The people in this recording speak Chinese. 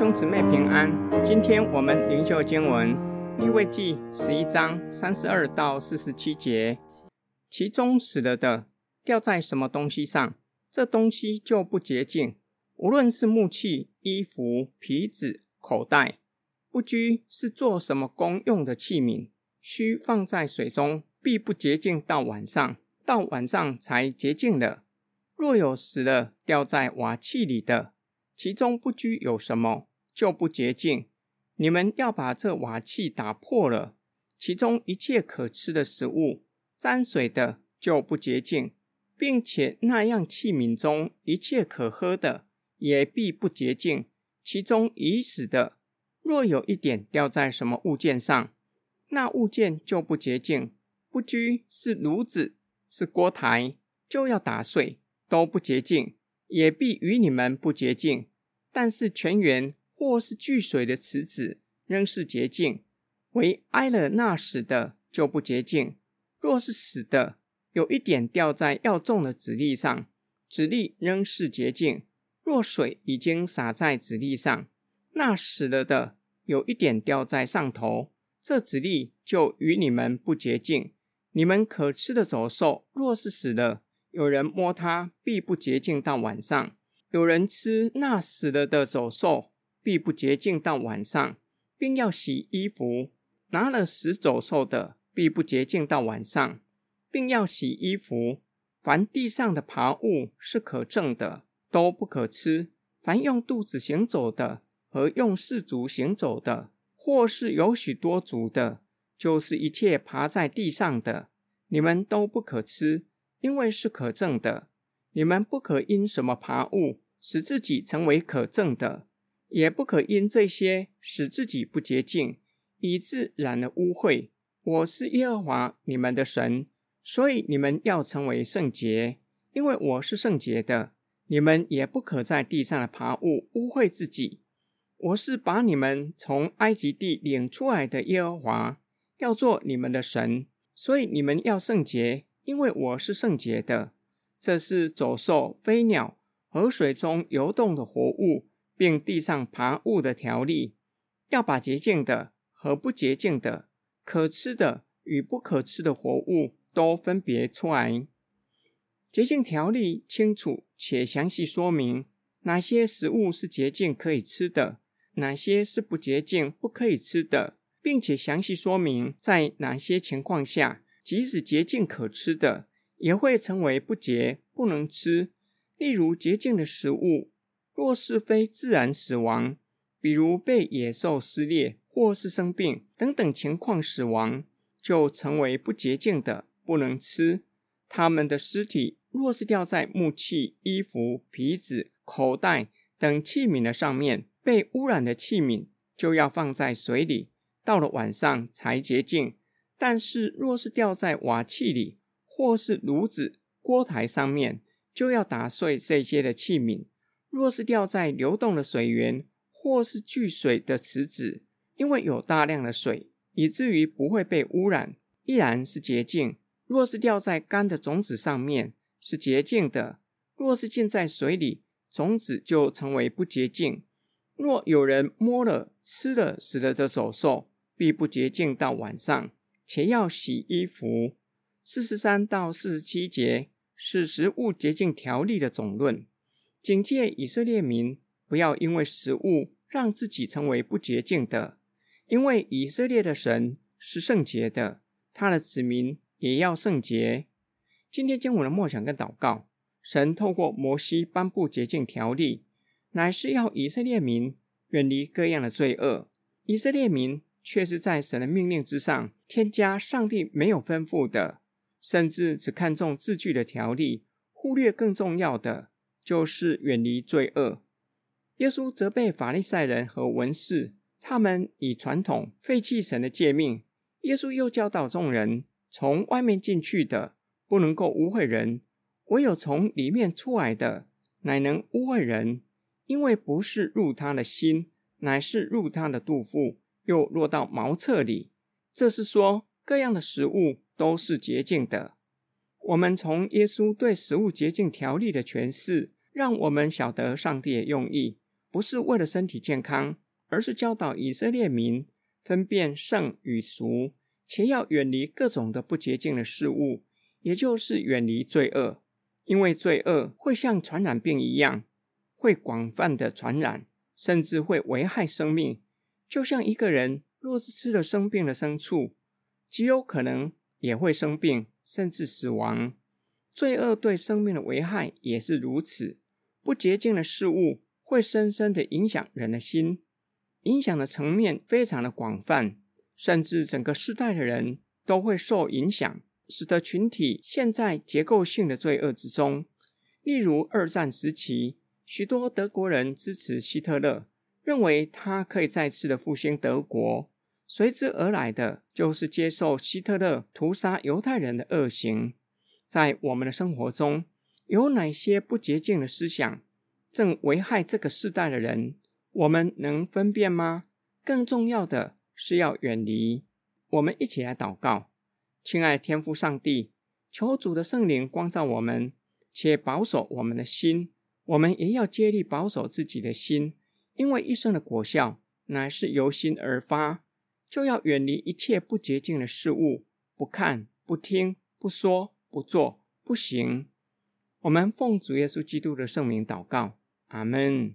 兄姊妹平安，今天我们灵修经文利未记十一章三十二到四十七节，其中死了的掉在什么东西上，这东西就不洁净。无论是木器、衣服、皮子、口袋，不拘是做什么功用的器皿，须放在水中，必不洁净到晚上，到晚上才洁净了。若有死了掉在瓦器里的，其中不拘有什么，就不洁净。你们要把这瓦器打破了，其中一切可吃的食物沾水的就不洁净，并且那样器皿中一切可喝的也必不洁净。其中已死的，若有一点掉在什么物件上，那物件就不洁净。不拘是炉子，是锅台，就要打碎，都不洁净，也必与你们不洁净。但是全员或是聚水的池子仍是洁净，唯挨了那死的就不洁净。若是死的，有一点掉在要种的籽粒上，籽粒仍是洁净。若水已经洒在籽粒上，那死了的有一点掉在上头，这籽粒就与你们不洁净。你们可吃的走兽，若是死了，有人摸它，必不洁净到晚上。有人吃那死了的走兽，必不洁净到晚上，并要洗衣服。拿了死走兽的，必不洁净到晚上，并要洗衣服。凡地上的爬物是可憎的，都不可吃。凡用肚子行走的和用四足行走的，或是有许多足的，就是一切爬在地上的，你们都不可吃，因为是可憎的。你们不可因什么爬物使自己成为可憎的，也不可因这些使自己不洁净，以致染了污秽。我是耶和华你们的神，所以你们要成为圣洁，因为我是圣洁的。你们也不可在地上的爬物污秽自己。我是把你们从埃及地领出来的耶和华，要做你们的神，所以你们要圣洁，因为我是圣洁的。这是走兽、飞鸟和水中游动的活物，并地上爬物的条例，要把洁净的和不洁净的、可吃的与不可吃的活物都分别出来。洁净条例清楚且详细说明哪些食物是洁净可以吃的，哪些是不洁净不可以吃的，并且详细说明在哪些情况下，即使洁净可吃的，也会成为不洁，不能吃。例如，洁净的食物，若是非自然死亡，比如被野兽撕裂或是生病等等情况死亡，就成为不洁净的，不能吃。他们的尸体若是掉在木器、衣服、皮子、口袋等器皿的上面，被污染的器皿就要放在水里，到了晚上才洁净。但是，若是掉在瓦器里，或是炉子、锅台上面，就要打碎这些的器皿。若是掉在流动的水源，或是聚水的池子，因为有大量的水，以至于不会被污染，依然是洁净。若是掉在干的种子上面，是洁净的；若是浸在水里，种子就成为不洁净。若有人摸了、吃了死了的走兽，必不洁净到晚上，且要洗衣服。四十三到四十七节是食物洁净条例的总论，警戒以色列民不要因为食物让自己成为不洁净的，因为以色列的神是圣洁的，他的子民也要圣洁。今天经文的默想跟祷告，神透过摩西颁布洁净条例，乃是要以色列民远离各样的罪恶。以色列民却是在神的命令之上添加上帝没有吩咐的。甚至只看重字句的条例，忽略更重要的，就是远离罪恶。耶稣责备法利赛人和文士，他们以传统废弃神的诫命。耶稣又教导众人，从外面进去的不能够污秽人，唯有从里面出来的，乃能污秽人。因为不是入他的心，乃是入他的肚腹，又落到茅厕里。这是说各样的食物。都是洁净的。我们从耶稣对食物洁净条例的诠释，让我们晓得上帝的用意。不是为了身体健康，而是教导以色列民分辨圣与俗，且要远离各种的不洁净的事物，也就是远离罪恶。因为罪恶会像传染病一样，会广泛的传染，甚至会危害生命。就像一个人若是吃了生病的牲畜，极有可能也会生病，甚至死亡。罪恶对生命的危害也是如此。不洁净的事物会深深的影响人的心，影响的层面非常的广泛，甚至整个世代的人都会受影响。使得群体陷在结构性的罪恶之中。例如，二战时期，许多德国人支持希特勒，认为他可以再次的复兴德国。随之而来的就是接受希特勒屠杀犹太人的恶行。在我们的生活中，有哪些不洁净的思想正危害这个世代的人？我们能分辨吗？更重要的是要远离。我们一起来祷告。亲爱的天父上帝，求主的圣灵光照我们，且保守我们的心。我们也要竭力保守自己的心，因为一生的果效乃是由心而发。就要远离一切不洁净的事物，不看、不听、不说、不做、不行。我们奉主耶稣基督的圣名祷告，阿门。